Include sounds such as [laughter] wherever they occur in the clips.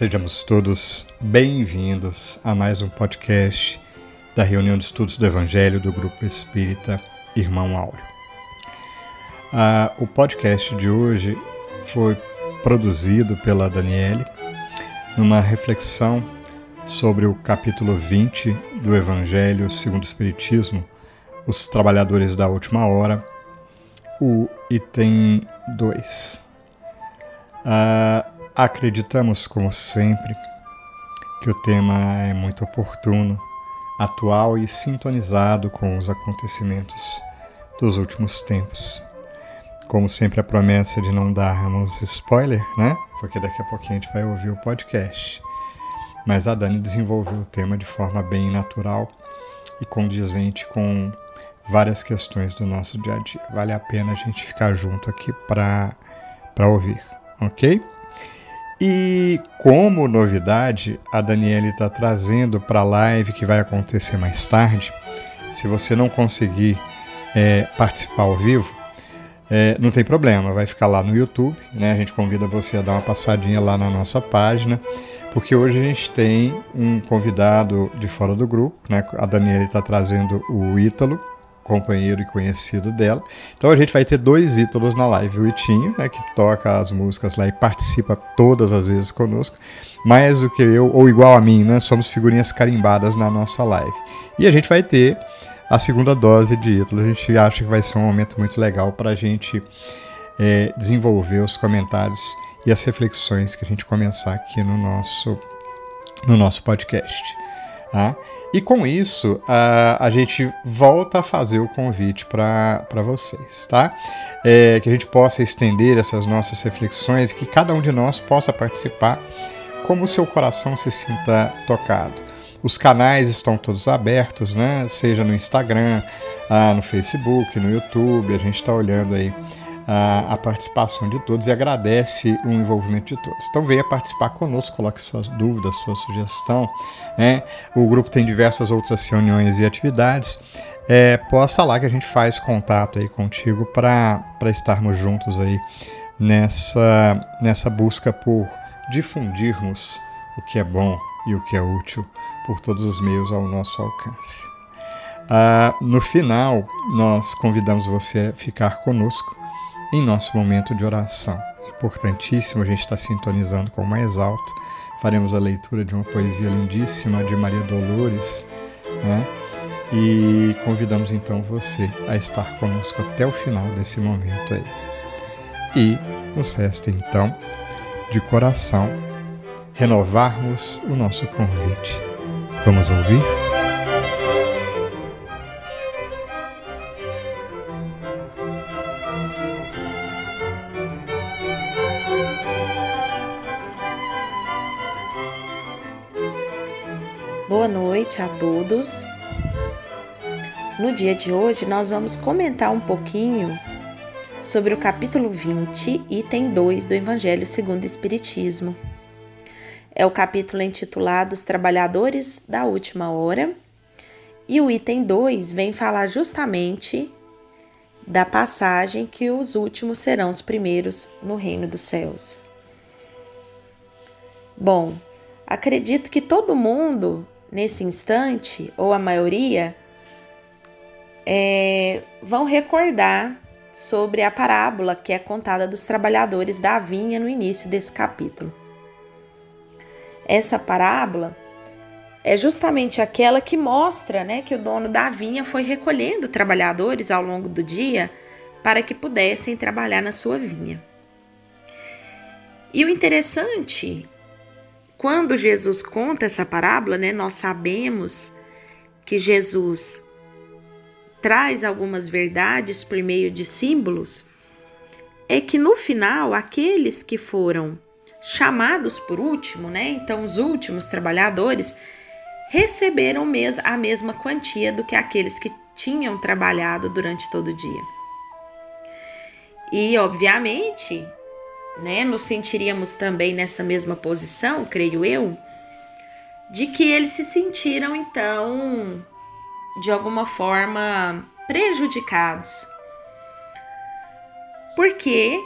Sejamos todos bem-vindos a mais um podcast da reunião de estudos do Evangelho do Grupo Espírita Irmão Áureo. Ah, o podcast de hoje foi produzido pela Daniele numa reflexão sobre o capítulo 20 do Evangelho segundo o Espiritismo, Os Trabalhadores da Última Hora, o item 2. Ah, Acreditamos, como sempre, que o tema é muito oportuno, atual e sintonizado com os acontecimentos dos últimos tempos. Como sempre, a promessa de não darmos spoiler, né? Porque daqui a pouquinho a gente vai ouvir o podcast. Mas a Dani desenvolveu o tema de forma bem natural e condizente com várias questões do nosso dia a dia. Vale a pena a gente ficar junto aqui para ouvir, ok? E como novidade, a Daniela está trazendo para a live que vai acontecer mais tarde. Se você não conseguir é, participar ao vivo, é, não tem problema, vai ficar lá no YouTube. Né? A gente convida você a dar uma passadinha lá na nossa página, porque hoje a gente tem um convidado de fora do grupo. Né? A Daniela está trazendo o Ítalo, companheiro e conhecido dela. Então a gente vai ter dois ídolos na live. O Itinho, né, que toca as músicas lá e participa todas as vezes conosco. Mais do que eu, ou igual a mim, né? Somos figurinhas carimbadas na nossa live. E a gente vai ter a segunda dose de ídolos. A gente acha que vai ser um momento muito legal para a gente é, desenvolver os comentários e as reflexões que a gente começar aqui no nosso, no nosso podcast. Tá? E com isso, a, a gente volta a fazer o convite para vocês, tá? É, que a gente possa estender essas nossas reflexões que cada um de nós possa participar como o seu coração se sinta tocado. Os canais estão todos abertos, né? Seja no Instagram, ah, no Facebook, no YouTube, a gente está olhando aí a, a, participação de todos e agradece o envolvimento de todos. Então venha participar conosco, coloque suas dúvidas, sua sugestão. Né? O grupo tem diversas outras reuniões e atividades. É, posta lá que a gente faz contato aí contigo para estarmos juntos aí nessa, nessa busca por difundirmos o que é bom e o que é útil por todos os meios ao nosso alcance. Ah, no final, nós convidamos você a ficar conosco em nosso momento de oração. Importantíssimo a gente estar sintonizando com o mais alto. Faremos a leitura de uma poesia lindíssima de Maria Dolores, né? E convidamos então você a estar conosco até o final desse momento aí. E nos resta então, de coração, renovarmos o nosso convite. Vamos ouvir? Noite a todos. No dia de hoje, nós vamos comentar um pouquinho sobre o capítulo 20, item 2 do Evangelho segundo o Espiritismo. É o capítulo intitulado Os Trabalhadores da Última Hora, e o item 2 vem falar justamente da passagem que os últimos serão os primeiros no reino dos céus. Bom, acredito que todo mundo nesse instante, ou a maioria, é, vão recordar sobre a parábola que é contada dos trabalhadores da vinha no início desse capítulo. Essa parábola é justamente aquela que mostra né, que o dono da vinha foi recolhendo trabalhadores ao longo do dia para que pudessem trabalhar na sua vinha. E o interessante quando Jesus conta essa parábola, né, nós sabemos que Jesus traz algumas verdades por meio de símbolos, é que no final aqueles que foram chamados por último, né, então os últimos trabalhadores, receberam a mesma quantia do que aqueles que tinham trabalhado durante todo o dia. E, obviamente, né, nos sentiríamos também nessa mesma posição, creio eu, de que eles se sentiram então de alguma forma prejudicados. Porque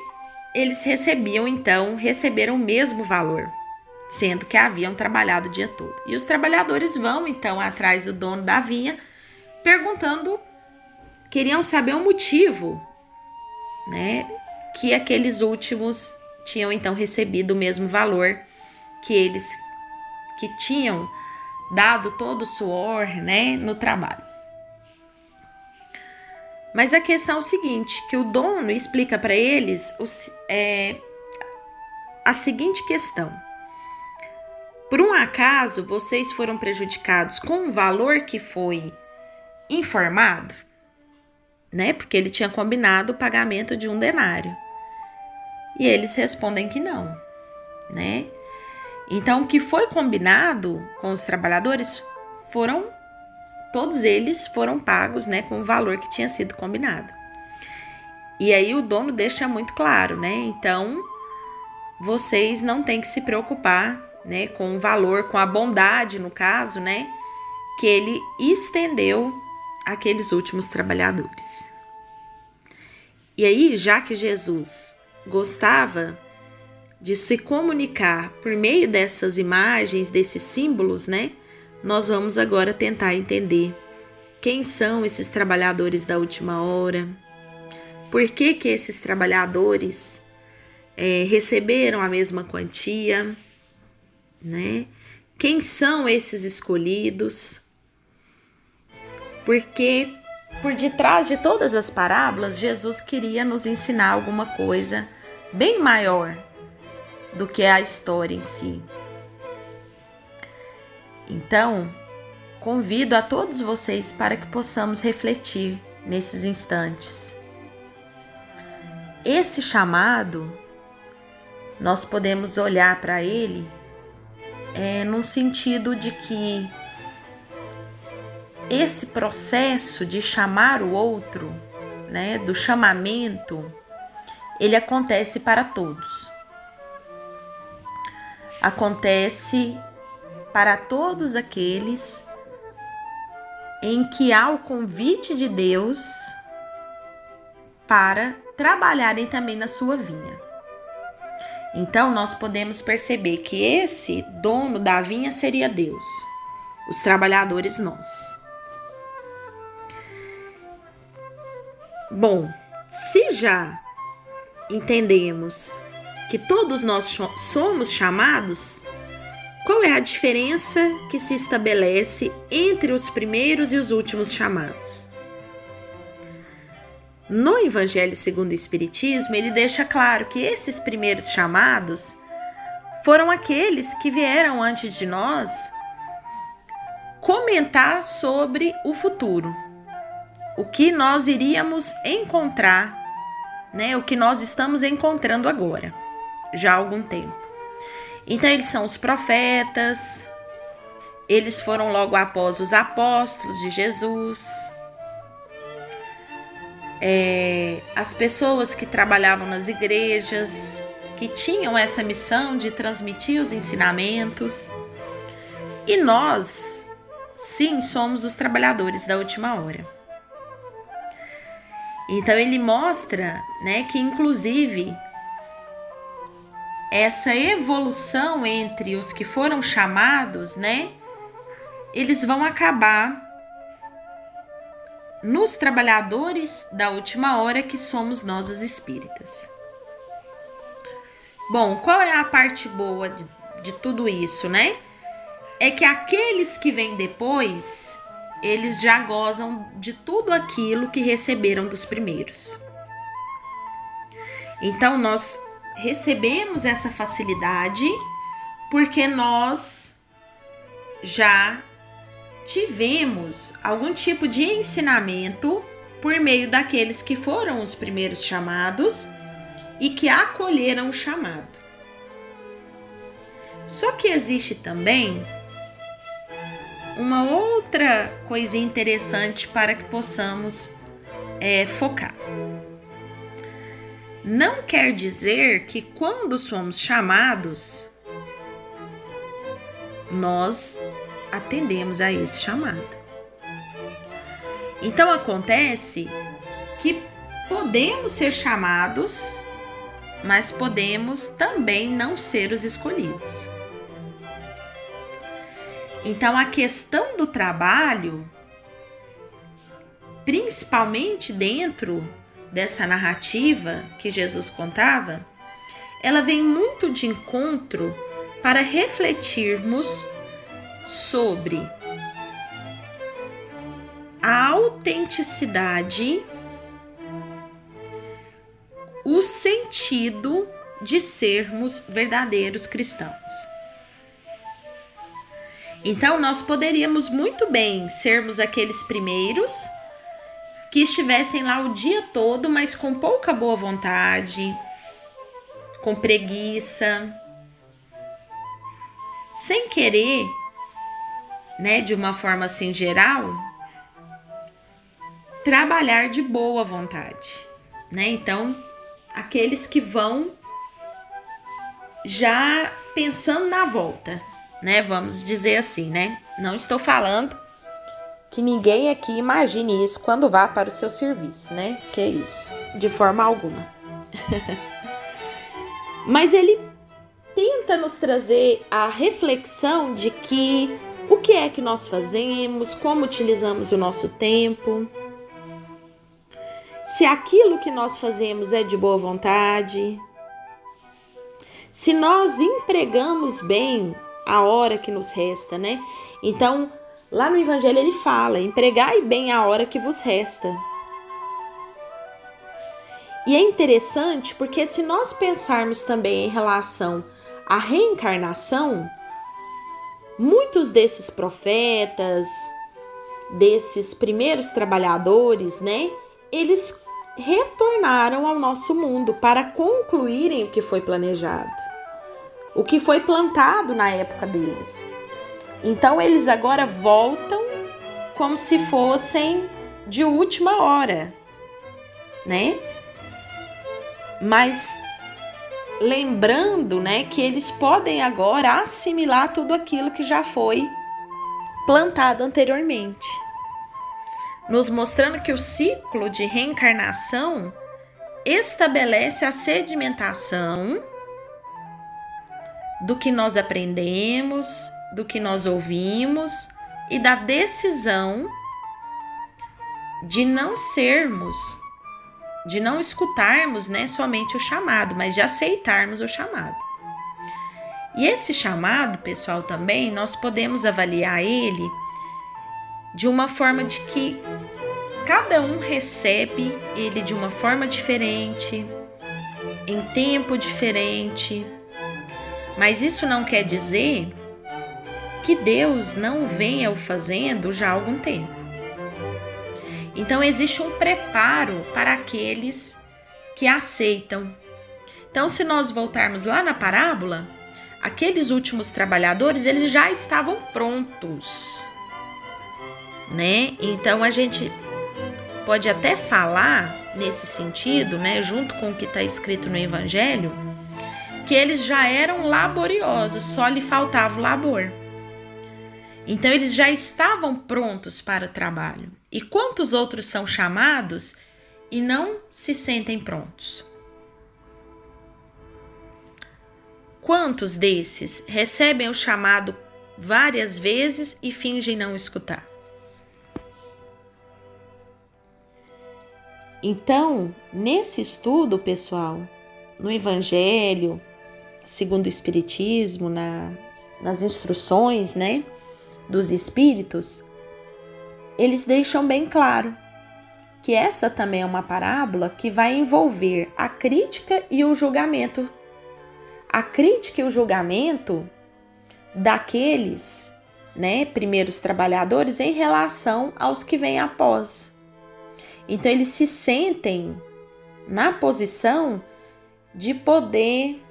eles recebiam então, receberam o mesmo valor, sendo que haviam trabalhado o dia todo. E os trabalhadores vão então atrás do dono da vinha, perguntando, queriam saber o motivo, né, que aqueles últimos tinham então recebido o mesmo valor que eles que tinham dado todo o suor, né, no trabalho. Mas a questão é o seguinte, que o dono explica para eles os, é, a seguinte questão. Por um acaso vocês foram prejudicados com um valor que foi informado, né? Porque ele tinha combinado o pagamento de um denário. E eles respondem que não, né? Então, o que foi combinado com os trabalhadores foram todos eles foram pagos, né, com o valor que tinha sido combinado. E aí o dono deixa muito claro, né? Então, vocês não têm que se preocupar, né, com o valor, com a bondade, no caso, né, que ele estendeu aqueles últimos trabalhadores. E aí, já que Jesus gostava de se comunicar por meio dessas imagens, desses símbolos, né? Nós vamos agora tentar entender quem são esses trabalhadores da última hora, por que, que esses trabalhadores é, receberam a mesma quantia, né? Quem são esses escolhidos? Porque por detrás de todas as parábolas, Jesus queria nos ensinar alguma coisa bem maior do que a história em si. Então, convido a todos vocês para que possamos refletir nesses instantes. Esse chamado, nós podemos olhar para ele é, no sentido de que esse processo de chamar o outro, né, do chamamento, ele acontece para todos. Acontece para todos aqueles em que há o convite de Deus para trabalharem também na sua vinha. Então nós podemos perceber que esse dono da vinha seria Deus, os trabalhadores nós. Bom, se já entendemos que todos nós somos chamados qual é a diferença que se estabelece entre os primeiros e os últimos chamados? No Evangelho segundo o Espiritismo, ele deixa claro que esses primeiros chamados foram aqueles que vieram antes de nós comentar sobre o futuro, o que nós iríamos encontrar, né? O que nós estamos encontrando agora, já há algum tempo. Então, eles são os profetas, eles foram logo após os apóstolos de Jesus. É, as pessoas que trabalhavam nas igrejas, que tinham essa missão de transmitir os ensinamentos. E nós, sim, somos os trabalhadores da última hora. Então ele mostra, né, que inclusive essa evolução entre os que foram chamados, né? Eles vão acabar nos trabalhadores da última hora que somos nós os espíritas. Bom, qual é a parte boa de, de tudo isso, né? É que aqueles que vêm depois, eles já gozam de tudo aquilo que receberam dos primeiros. Então nós recebemos essa facilidade porque nós já tivemos algum tipo de ensinamento por meio daqueles que foram os primeiros chamados e que acolheram o chamado. Só que existe também uma outra coisa interessante para que possamos é, focar. Não quer dizer que quando somos chamados, nós atendemos a esse chamado. Então acontece que podemos ser chamados mas podemos também não ser os escolhidos. Então, a questão do trabalho, principalmente dentro dessa narrativa que Jesus contava, ela vem muito de encontro para refletirmos sobre a autenticidade, o sentido de sermos verdadeiros cristãos. Então, nós poderíamos muito bem sermos aqueles primeiros que estivessem lá o dia todo, mas com pouca boa vontade, com preguiça, sem querer, né, de uma forma assim geral, trabalhar de boa vontade, né? Então, aqueles que vão já pensando na volta, né? Vamos dizer assim, né? Não estou falando que ninguém aqui imagine isso quando vá para o seu serviço, né? Que é isso, de forma alguma. [laughs] Mas ele tenta nos trazer a reflexão de que o que é que nós fazemos, como utilizamos o nosso tempo, se aquilo que nós fazemos é de boa vontade, se nós empregamos bem a hora que nos resta, né? Então, lá no Evangelho ele fala: empregai bem a hora que vos resta. E é interessante porque se nós pensarmos também em relação à reencarnação, muitos desses profetas, desses primeiros trabalhadores, né? Eles retornaram ao nosso mundo para concluírem o que foi planejado o que foi plantado na época deles. Então eles agora voltam como se fossem de última hora, né? Mas lembrando, né, que eles podem agora assimilar tudo aquilo que já foi plantado anteriormente. Nos mostrando que o ciclo de reencarnação estabelece a sedimentação do que nós aprendemos, do que nós ouvimos e da decisão de não sermos, de não escutarmos, né, somente o chamado, mas de aceitarmos o chamado. E esse chamado, pessoal, também nós podemos avaliar ele de uma forma de que cada um recebe ele de uma forma diferente, em tempo diferente, mas isso não quer dizer que Deus não venha o fazendo já há algum tempo. Então existe um preparo para aqueles que aceitam. Então, se nós voltarmos lá na parábola, aqueles últimos trabalhadores, eles já estavam prontos. Né? Então a gente pode até falar nesse sentido, né, junto com o que está escrito no evangelho, que eles já eram laboriosos, só lhe faltava o labor. Então eles já estavam prontos para o trabalho. E quantos outros são chamados e não se sentem prontos? Quantos desses recebem o chamado várias vezes e fingem não escutar? Então, nesse estudo, pessoal, no Evangelho, segundo o Espiritismo, na, nas instruções né, dos Espíritos, eles deixam bem claro que essa também é uma parábola que vai envolver a crítica e o julgamento. A crítica e o julgamento daqueles né, primeiros trabalhadores em relação aos que vêm após. Então, eles se sentem na posição de poder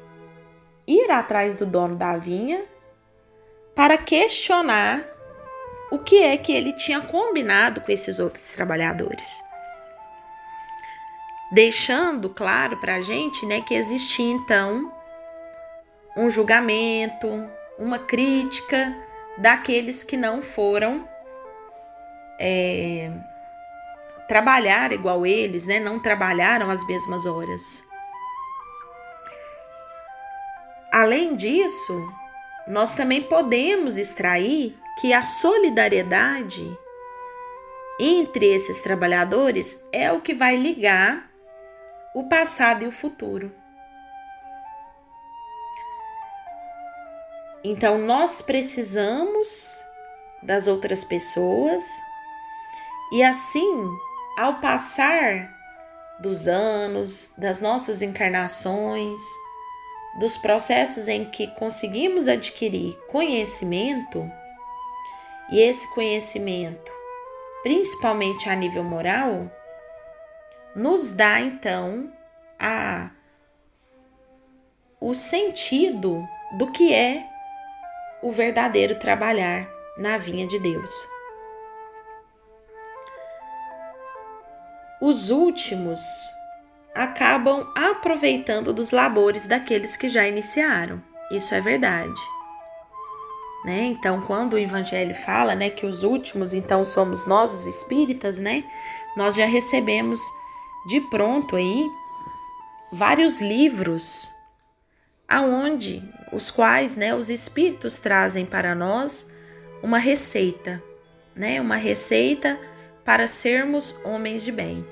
ir atrás do dono da vinha para questionar o que é que ele tinha combinado com esses outros trabalhadores. Deixando claro para a gente né, que existia então um julgamento, uma crítica daqueles que não foram é, trabalhar igual eles, né? Não trabalharam as mesmas horas. Além disso, nós também podemos extrair que a solidariedade entre esses trabalhadores é o que vai ligar o passado e o futuro. Então, nós precisamos das outras pessoas e assim, ao passar dos anos, das nossas encarnações, dos processos em que conseguimos adquirir conhecimento, e esse conhecimento, principalmente a nível moral, nos dá então a o sentido do que é o verdadeiro trabalhar na vinha de Deus. Os últimos acabam aproveitando dos labores daqueles que já iniciaram. Isso é verdade. Né? Então, quando o evangelho fala, né, que os últimos então somos nós os espíritas, né? Nós já recebemos de pronto aí vários livros aonde os quais, né, os espíritos trazem para nós uma receita, né? Uma receita para sermos homens de bem.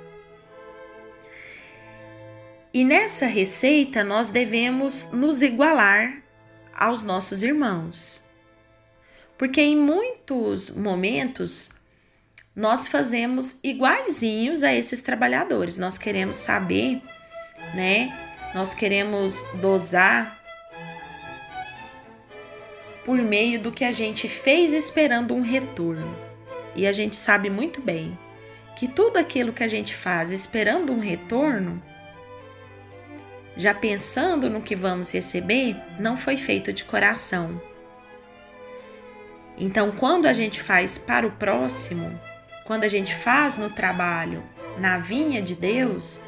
E nessa receita nós devemos nos igualar aos nossos irmãos. Porque em muitos momentos nós fazemos iguaizinhos a esses trabalhadores. Nós queremos saber, né? Nós queremos dosar por meio do que a gente fez esperando um retorno. E a gente sabe muito bem que tudo aquilo que a gente faz esperando um retorno, já pensando no que vamos receber, não foi feito de coração. Então, quando a gente faz para o próximo, quando a gente faz no trabalho, na vinha de Deus,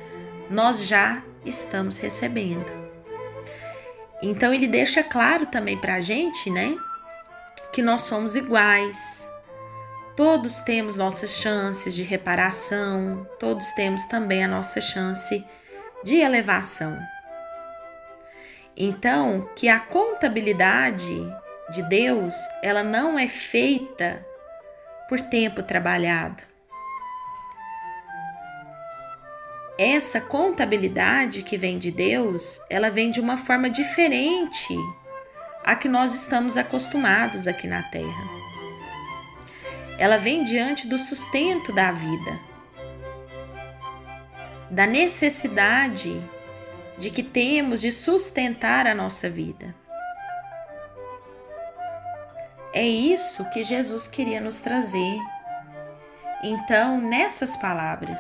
nós já estamos recebendo. Então ele deixa claro também para a gente, né, que nós somos iguais. Todos temos nossas chances de reparação, todos temos também a nossa chance de elevação. Então, que a contabilidade de Deus, ela não é feita por tempo trabalhado. essa contabilidade que vem de Deus, ela vem de uma forma diferente a que nós estamos acostumados aqui na Terra. Ela vem diante do sustento da vida, da necessidade de que temos de sustentar a nossa vida. É isso que Jesus queria nos trazer. Então, nessas palavras,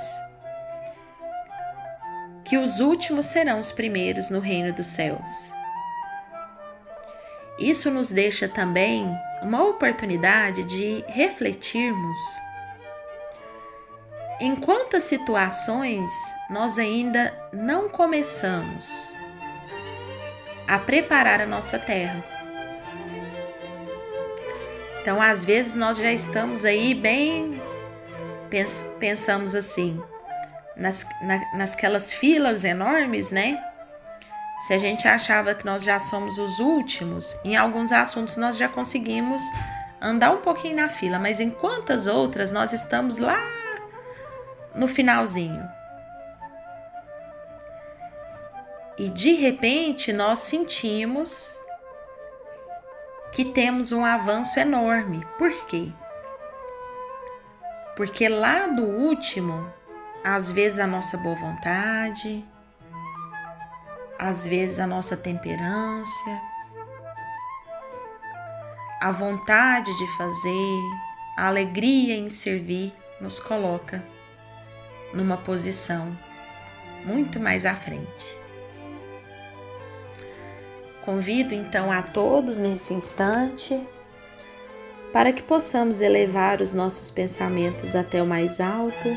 que os últimos serão os primeiros no reino dos céus. Isso nos deixa também uma oportunidade de refletirmos em quantas situações nós ainda não começamos a preparar a nossa terra. Então, às vezes nós já estamos aí bem pensamos assim: nas, na, nasquelas filas enormes, né? Se a gente achava que nós já somos os últimos, em alguns assuntos nós já conseguimos andar um pouquinho na fila, mas em quantas outras nós estamos lá no finalzinho? E de repente nós sentimos que temos um avanço enorme. Por quê? Porque lá do último às vezes a nossa boa vontade, às vezes a nossa temperância, a vontade de fazer, a alegria em servir nos coloca numa posição muito mais à frente. Convido então a todos nesse instante para que possamos elevar os nossos pensamentos até o mais alto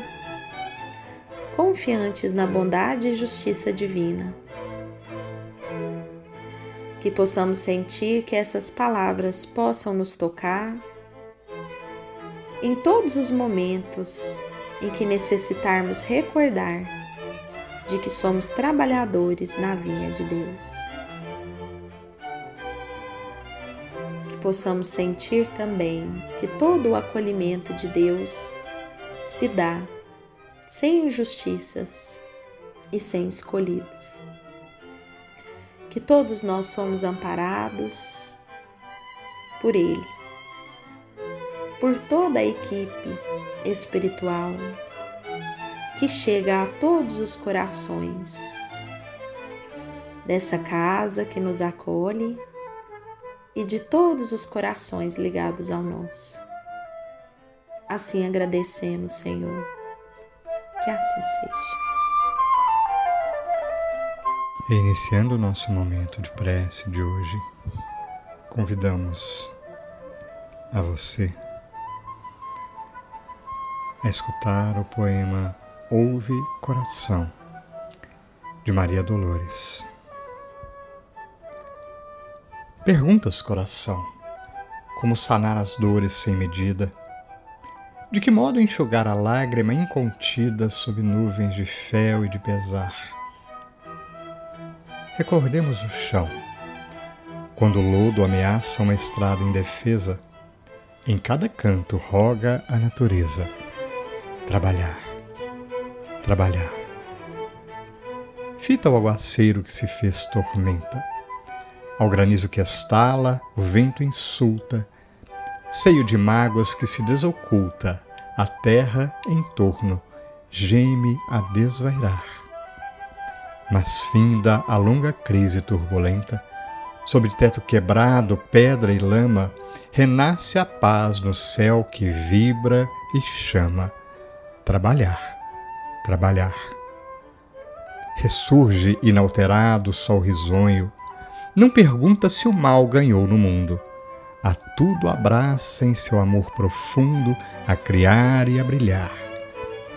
confiantes na bondade e justiça divina. Que possamos sentir que essas palavras possam nos tocar em todos os momentos em que necessitarmos recordar de que somos trabalhadores na vinha de Deus. possamos sentir também que todo o acolhimento de Deus se dá sem injustiças e sem escolhidos. Que todos nós somos amparados por Ele, por toda a equipe espiritual que chega a todos os corações dessa casa que nos acolhe e de todos os corações ligados ao nosso. Assim agradecemos, Senhor. Que assim seja. Iniciando o nosso momento de prece de hoje, convidamos a você a escutar o poema Ouve Coração, de Maria Dolores. Perguntas, coração, como sanar as dores sem medida? De que modo enxugar a lágrima incontida sob nuvens de fel e de pesar? Recordemos o chão. Quando o lodo ameaça uma estrada indefesa, em cada canto roga a natureza trabalhar, trabalhar. Fita o aguaceiro que se fez tormenta ao granizo que estala, o vento insulta, seio de mágoas que se desoculta, a terra em torno geme a desvairar. Mas finda a longa crise turbulenta, sobre teto quebrado, pedra e lama, renasce a paz no céu que vibra e chama. Trabalhar, trabalhar. Ressurge inalterado o sol risonho, não pergunta se o mal ganhou no mundo. A tudo abraça em seu amor profundo, a criar e a brilhar.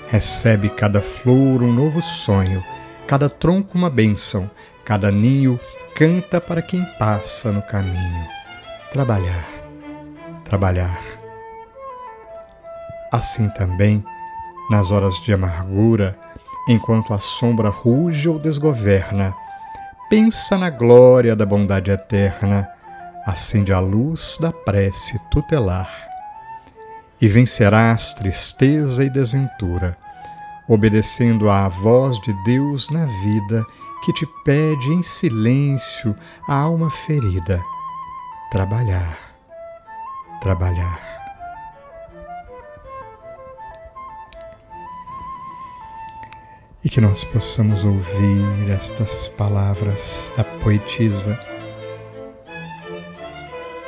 Recebe cada flor um novo sonho, cada tronco uma bênção, cada ninho canta para quem passa no caminho. Trabalhar, trabalhar. Assim também, nas horas de amargura, enquanto a sombra ruge ou desgoverna, pensa na glória da bondade eterna, acende a luz da prece tutelar. E vencerás tristeza e desventura, obedecendo à voz de Deus na vida que te pede em silêncio a alma ferida. Trabalhar, trabalhar. E que nós possamos ouvir estas palavras da poetisa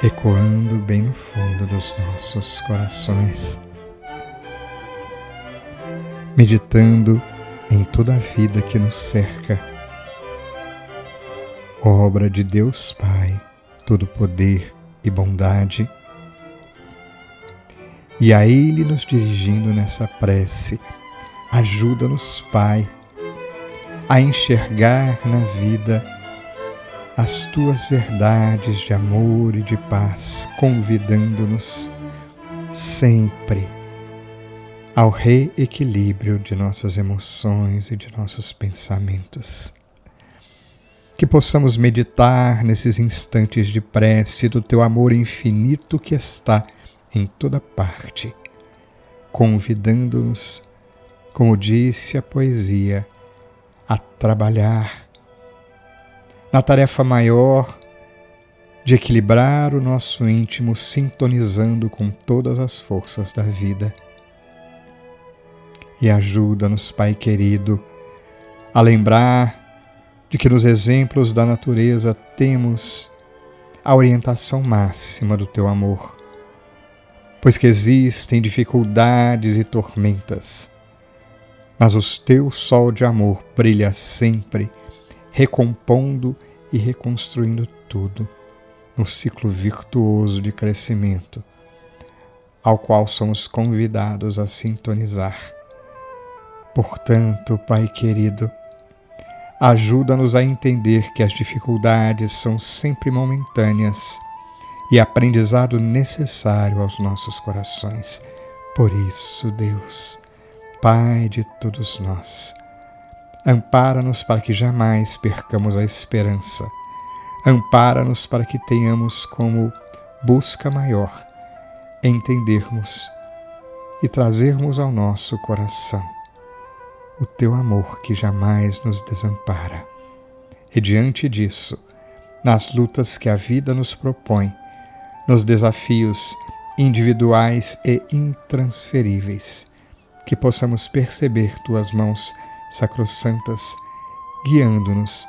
ecoando bem no fundo dos nossos corações, meditando em toda a vida que nos cerca, obra de Deus Pai, todo poder e bondade, e a Ele nos dirigindo nessa prece Ajuda-nos, Pai, a enxergar na vida as tuas verdades de amor e de paz, convidando-nos sempre ao reequilíbrio de nossas emoções e de nossos pensamentos. Que possamos meditar nesses instantes de prece do teu amor infinito que está em toda parte, convidando-nos como disse a poesia, a trabalhar na tarefa maior de equilibrar o nosso íntimo, sintonizando com todas as forças da vida. E ajuda-nos, Pai querido, a lembrar de que nos exemplos da natureza temos a orientação máxima do teu amor, pois que existem dificuldades e tormentas mas o teu sol de amor brilha sempre, recompondo e reconstruindo tudo no ciclo virtuoso de crescimento, ao qual somos convidados a sintonizar. Portanto, Pai querido, ajuda-nos a entender que as dificuldades são sempre momentâneas e aprendizado necessário aos nossos corações. Por isso, Deus, Pai de todos nós. Ampara-nos para que jamais percamos a esperança. Ampara-nos para que tenhamos como busca maior entendermos e trazermos ao nosso coração o teu amor que jamais nos desampara. E diante disso, nas lutas que a vida nos propõe, nos desafios individuais e intransferíveis, que possamos perceber tuas mãos sacrossantas guiando-nos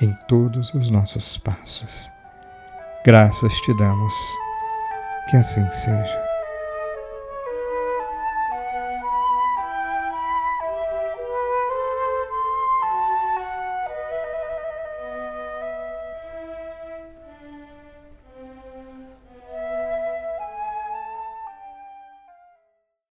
em todos os nossos passos. Graças te damos, que assim seja.